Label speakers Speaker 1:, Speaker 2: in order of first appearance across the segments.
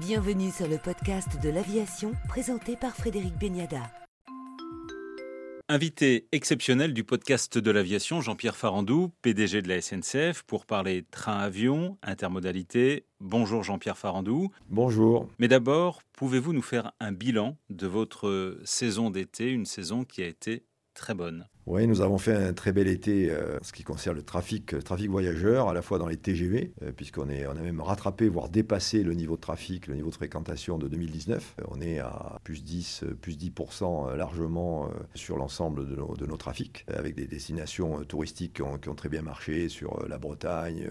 Speaker 1: Bienvenue sur le podcast de l'aviation présenté par Frédéric Beniada.
Speaker 2: Invité exceptionnel du podcast de l'aviation, Jean-Pierre Farandou, PDG de la SNCF, pour parler train-avion, intermodalité. Bonjour Jean-Pierre Farandou.
Speaker 3: Bonjour.
Speaker 2: Mais d'abord, pouvez-vous nous faire un bilan de votre saison d'été, une saison qui a été très bonne?
Speaker 3: Oui, nous avons fait un très bel été euh, en ce qui concerne le trafic, euh, trafic voyageur, à la fois dans les TGV, euh, puisqu'on est, on a même rattrapé, voire dépassé le niveau de trafic, le niveau de fréquentation de 2019. on est à plus 10, plus 10% largement sur l'ensemble de nos, trafics, avec des destinations touristiques qui ont, très bien marché sur la Bretagne,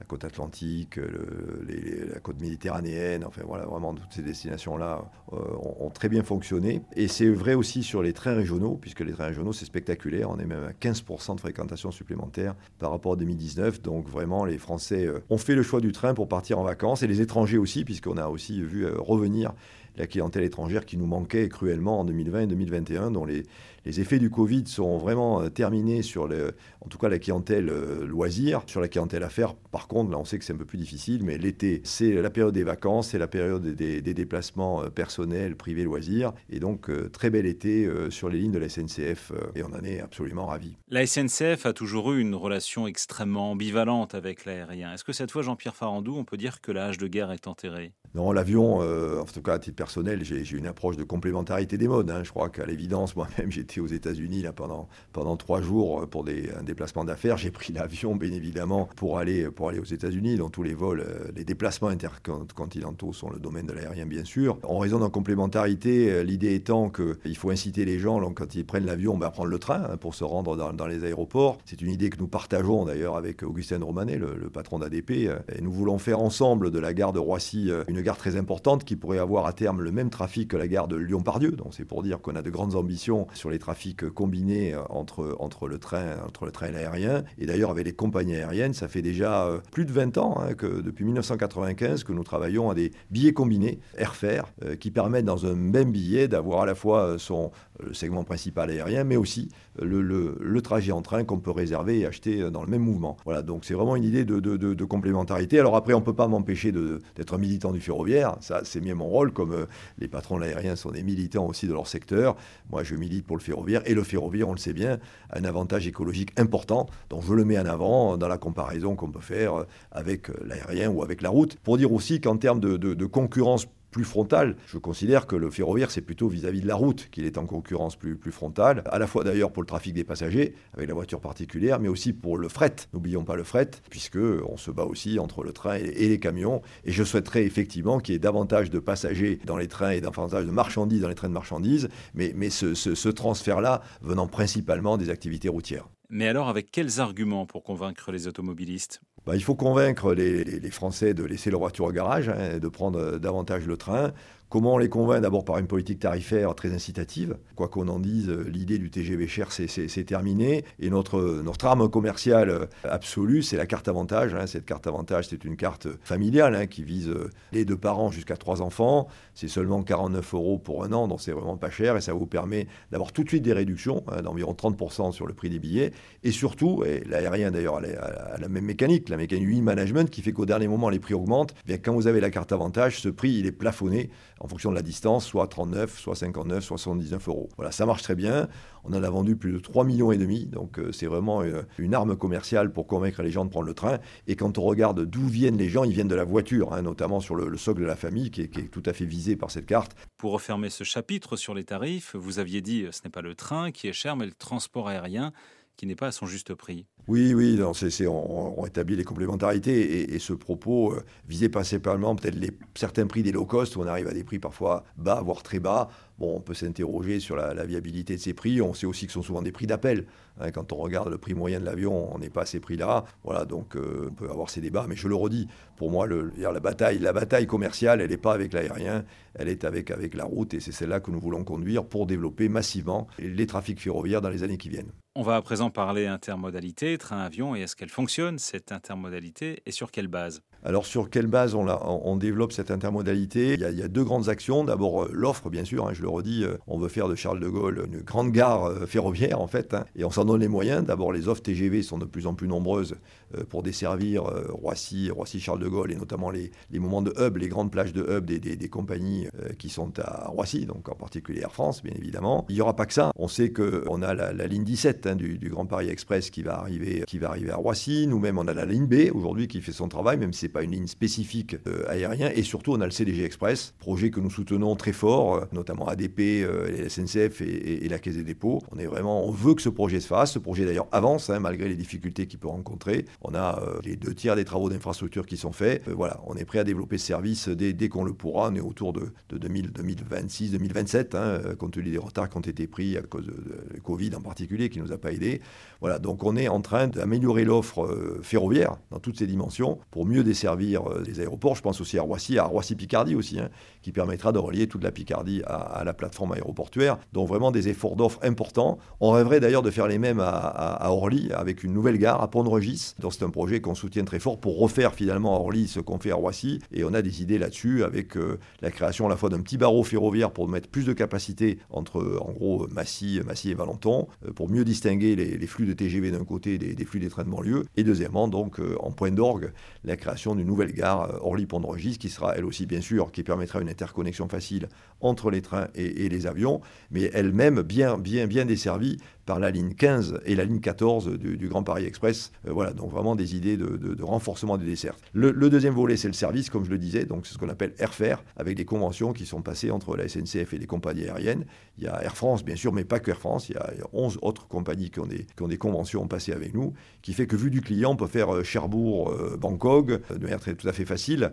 Speaker 3: la côte atlantique, la côte méditerranéenne, enfin voilà, vraiment toutes ces destinations-là ont très bien fonctionné. Et c'est vrai aussi sur les trains régionaux, puisque les trains régionaux, c'est spectaculaire on est même à 15% de fréquentation supplémentaire par rapport à 2019. Donc vraiment, les Français euh, ont fait le choix du train pour partir en vacances et les étrangers aussi, puisqu'on a aussi vu euh, revenir la clientèle étrangère qui nous manquait cruellement en 2020 et 2021, dont les, les effets du Covid sont vraiment euh, terminés sur, le, en tout cas, la clientèle euh, loisir. Sur la clientèle affaires, par contre, là, on sait que c'est un peu plus difficile, mais l'été, c'est la période des vacances, c'est la période des, déplacements euh, personnels, privés, loisirs. Et donc, très bel été sur les lignes de la SNCF, et on en est absolument ravis.
Speaker 2: La SNCF a toujours eu une relation extrêmement ambivalente avec l'aérien. Est-ce que cette fois, Jean-Pierre Farandou, on peut dire que l'âge de guerre est enterré?
Speaker 3: Non, l'avion, en tout cas, à titre personnel, j'ai une approche de complémentarité des modes. Hein. Je crois qu'à l'évidence, moi-même, j'étais aux États-Unis là pendant pendant trois jours euh, pour un déplacement d'affaires. J'ai pris l'avion, bien évidemment, pour aller pour aller aux États-Unis. Dans tous les vols, euh, les déplacements intercontinentaux sont le domaine de l'aérien, bien sûr. En raison d'une complémentarité, euh, l'idée étant qu'il faut inciter les gens, quand ils prennent l'avion, ben, à prendre le train hein, pour se rendre dans, dans les aéroports. C'est une idée que nous partageons d'ailleurs avec Augustin Romanet, le, le patron d'ADP. Et nous voulons faire ensemble de la gare de Roissy une gare très importante qui pourrait avoir à terme le même trafic que la gare de Lyon-Pardieu. Donc c'est pour dire qu'on a de grandes ambitions sur les trafics combinés euh, entre, entre, le, train, entre le train et l'aérien. Et d'ailleurs, avec les compagnies aériennes, ça fait déjà euh, plus de 20 ans hein, que depuis 1995 que nous travaillons à des billets combinés, airfare, euh, qui permettent dans un même billet d'avoir à la fois son le segment principal aérien, mais aussi le, le, trajet en train qu'on peut réserver et acheter dans le même mouvement. Voilà, donc c'est vraiment une idée de, de, de, complémentarité. Alors après, on ne peut pas m'empêcher d'être militant du ferroviaire, ça c'est bien mon rôle, comme les patrons de l'aérien sont des militants aussi de leur secteur. Moi, je milite pour le ferroviaire. Et le ferroviaire, on le sait bien, a un avantage écologique important. Donc, je le mets en avant dans la comparaison qu'on peut faire avec l'aérien ou avec la route. Pour dire aussi qu'en termes de, de concurrence plus frontale. Je considère que le ferroviaire, c'est plutôt vis-à-vis de la route qu'il est en concurrence plus, plus frontale, à la fois d'ailleurs pour le trafic des passagers, avec la voiture particulière, mais aussi pour le fret. N'oublions pas le fret, puisque on se bat aussi entre le train et, les camions. Et je souhaiterais effectivement qu'il y ait davantage de passagers dans les trains et davantage de marchandises dans les trains de marchandises, mais, ce transfert-là venant principalement des activités routières.
Speaker 2: Mais alors, avec quels arguments pour convaincre les automobilistes?
Speaker 3: Bah, il faut convaincre les, Français de laisser leur voiture au garage, hein, de prendre davantage le train. Comment on les convainc? D'abord par une politique tarifaire très incitative. Quoi qu'on en dise, l'idée du TGV cher, c'est terminé. Et notre, notre arme commerciale absolue, c'est la carte avantage. Hein. Cette carte avantage, c'est une carte familiale hein, qui vise les deux parents jusqu'à trois enfants. C'est seulement 49 euros pour un an, donc c'est vraiment pas cher. Et ça vous permet d'avoir tout de suite des réductions hein, d'environ 30% sur le prix des billets. Et surtout, et l'aérien d'ailleurs a, la même mécanique, la mécanique e-management qui fait qu'au dernier moment, les prix augmentent. Bien, quand vous avez la carte avantage, ce prix, il est plafonné en fonction de la distance, soit 39, soit 59, soit 79 euros. Voilà, ça marche très bien. On en a vendu plus de 3 millions et demi, donc euh, c'est vraiment euh, une, arme commerciale pour convaincre les gens de prendre le train. Et quand on regarde d'où viennent les gens, ils viennent de la voiture, hein, notamment sur le, socle de la famille, qui est, qui est, tout à fait visé par cette carte.
Speaker 2: Pour refermer ce chapitre sur les tarifs, vous aviez dit ce n'est pas le train qui est cher, mais le transport aérien qui n'est pas à son juste prix.
Speaker 3: Oui, oui, c'est, on, établit les complémentarités et, ce propos euh, visait principalement peut-être certains prix des low cost où on arrive à des prix parfois bas, voire très bas. Bon, on peut s'interroger sur la, viabilité de ces prix. On sait aussi que ce sont souvent des prix d'appel. Hein. quand on regarde le prix moyen de l'avion, on n'est pas à ces prix-là. Voilà, donc euh, on peut avoir ces débats. Mais je le redis, pour moi, la, bataille, la bataille commerciale, elle n'est pas avec l'aérien, elle est avec, avec la route et c'est celle-là que nous voulons conduire pour développer massivement les trafics ferroviaires dans les années qui viennent.
Speaker 2: On va à présent parler intermodalité, train-avion, et est-ce qu'elle fonctionne, cette intermodalité, et sur quelle base?
Speaker 3: Alors sur quelle base on, développe cette intermodalité? Il y, a, deux grandes actions. D'abord l'offre, bien sûr, hein, je le redis, on veut faire de Charles de Gaulle une grande gare ferroviaire en fait, hein, et on s'en donne les moyens. D'abord les offres TGV sont de plus en plus nombreuses pour desservir Roissy, Roissy-Charles de Gaulle, et notamment les, moments de hub, les grandes plages de hub des, compagnies qui sont à Roissy, donc en particulier Air France, bien évidemment. Il n'y aura pas que ça. On sait qu'on a la, ligne 17 hein, du, Grand Paris Express qui va arriver, à Roissy. Nous-mêmes, on a la ligne B aujourd'hui qui fait son travail, même si pas une ligne spécifique euh, aérien. Et surtout, on a le CDG Express, projet que nous soutenons très fort, euh, notamment ADP, euh, les SNCF et, la Caisse des dépôts. On est vraiment, on veut que ce projet se fasse. Ce projet d'ailleurs avance, hein, malgré les difficultés qu'il peut rencontrer. On a les deux tiers des travaux d'infrastructure qui sont faits. voilà, on est prêt à développer ce service dès, qu'on le pourra. On est autour de, 2026, 2027, hein, compte tenu des retards qui ont été pris à cause de, Covid en particulier, qui nous a pas aidés. Voilà, donc on est en train d'améliorer l'offre euh, ferroviaire dans toutes ses dimensions pour mieux desservir euh, les aéroports. Je pense aussi à Roissy, à Roissy-Picardie aussi, hein, qui permettra de relier toute la Picardie à, la plateforme aéroportuaire. Donc vraiment des efforts d'offre importants. On rêverait d'ailleurs de faire les mêmes à, Orly avec une nouvelle gare à Pont-de-Regis. Donc c'est un projet qu'on soutient très fort pour refaire finalement à Orly ce qu'on fait à Roissy. Et on a des idées là-dessus avec euh, la création à la fois d'un petit barreau ferroviaire pour mettre plus de capacité entre en gros Massy, Massy et Valenton euh, pour mieux distinguer les, flux de TGV d'un côté des, flux des trains de banlieue. Et deuxièmement, donc euh, en point d'orgue, la création d'une nouvelle gare euh, Orly-Pont-de-Regis qui sera elle aussi bien sûr, qui permettra une interconnexion facile entre les trains et, et les avions, mais elle-même bien, bien, bien desservie par la ligne 15 et la ligne 14 du, Grand Paris Express. Euh, voilà, donc vraiment des idées de, renforcement des desserts. Le, deuxième volet, c'est le service, comme je le disais, donc c'est ce qu'on appelle Airfare, avec des conventions qui sont passées entre la SNCF et les compagnies aériennes. Il y a Air France, bien sûr, mais pas que Air France, il y a 11 autres compagnies qui ont des, conventions passées avec nous, qui fait que vu du client, on peut faire euh, Cherbourg-Bangkok euh, de manière tout à fait facile,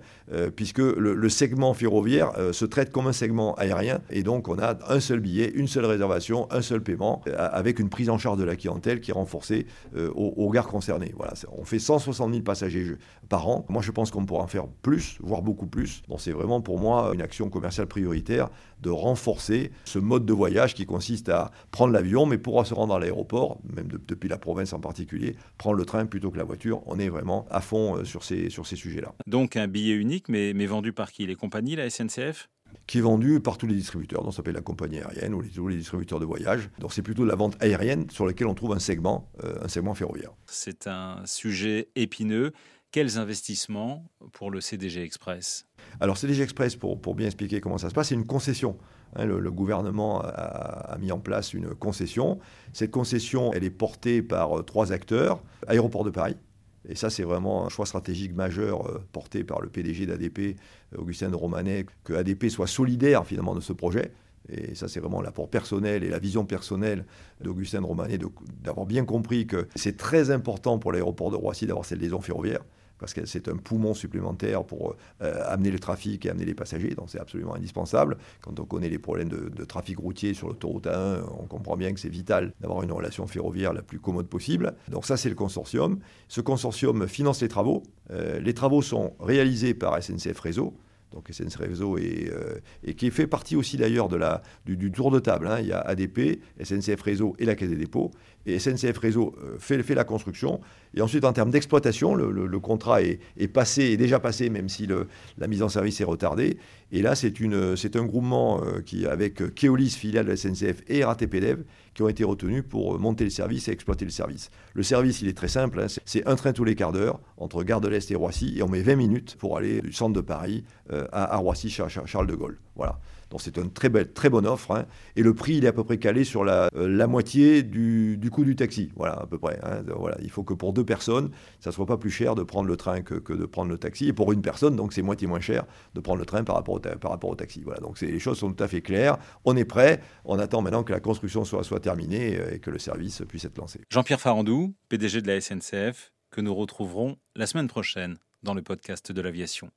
Speaker 3: puisque le, le, segment ferroviaire se traite comme un segment aérien, et donc on a un seul billet, une seule réservation, un seul paiement, avec une prise en charge de la clientèle qui est renforcée euh, aux, gares concernées. Voilà, on fait 160 000 passagers par an. Moi, je pense qu'on pourra en faire plus, voire beaucoup plus. Donc, c'est vraiment pour moi une action commerciale prioritaire de renforcer ce mode de voyage qui consiste à prendre l'avion, mais pour se rendre à l'aéroport, même depuis la province en particulier, prendre le train plutôt que la voiture. On est vraiment à fond euh, sur ces, sur ces sujets-là.
Speaker 2: Donc un billet unique, mais vendu par qui? Les compagnies, la SNCF
Speaker 3: qui est vendu par tous les distributeurs, donc ça s'appelle la compagnie aérienne ou les, tous les distributeurs de voyage. Donc c'est plutôt la vente aérienne sur laquelle on trouve un segment, euh, un segment ferroviaire.
Speaker 2: C'est un sujet épineux. Quels investissements pour le CDG Express?
Speaker 3: Alors CDG Express, pour, pour, bien expliquer comment ça se passe, c'est une concession. Hein, le, gouvernement a, a, mis en place une concession. Cette concession, elle est portée par euh, trois acteurs. Aéroport de Paris, et ça, c'est vraiment un choix stratégique majeur euh, porté par le PDG d'ADP, euh, Augustin de Romanet, que ADP soit solidaire finalement de ce projet. Et ça, c'est vraiment l'apport personnel et la vision personnelle d'Augustin de Romanet d'avoir bien compris que c'est très important pour l'aéroport de Roissy d'avoir cette liaison ferroviaire parce que c'est un poumon supplémentaire pour euh, amener le trafic et amener les passagers, donc c'est absolument indispensable. Quand on connaît les problèmes de, trafic routier sur l'autoroute A1, on comprend bien que c'est vital d'avoir une relation ferroviaire la plus commode possible. Donc ça, c'est le consortium. Ce consortium finance les travaux. Euh, les travaux sont réalisés par SNCF Réseau, donc SNCF Réseau, euh, et qui fait partie aussi d'ailleurs du, tour de table. Hein. Il y a ADP, SNCF Réseau et la Caisse des dépôts. Et SNCF Réseau euh, fait, fait la construction. Et ensuite, en termes d'exploitation, le, contrat est, passé, est déjà passé, même si la mise en service est retardée. Et là, c'est un groupement euh, qui, avec Keolis, filiale de SNCF, et RATP qui ont été retenus pour monter le service et exploiter le service. Le service, il est très simple. Hein. c'est un train tous les quarts d'heure entre Gare de l'Est et Roissy. Et on met 20 minutes pour aller du centre de Paris euh, à, Roissy, Charles de Gaulle. Voilà. Donc c'est une très, belle, très bonne offre. Hein. Et le prix, il est à peu près calé sur la, euh, moitié du, coût du taxi. Voilà, à peu près. Hein. Il faut que pour deux personnes, ça ne soit pas plus cher de prendre le train que, de prendre le taxi. Et pour une personne, donc c'est moitié moins cher de prendre le train par rapport au, par rapport au taxi. Voilà. Donc les choses sont tout à fait claires. On est prêt. On attend maintenant que la construction soit, soit terminée euh, et que le service puisse être lancé.
Speaker 2: Jean-Pierre Farandou, PDG de la SNCF, que nous retrouverons la semaine prochaine dans le podcast de l'aviation.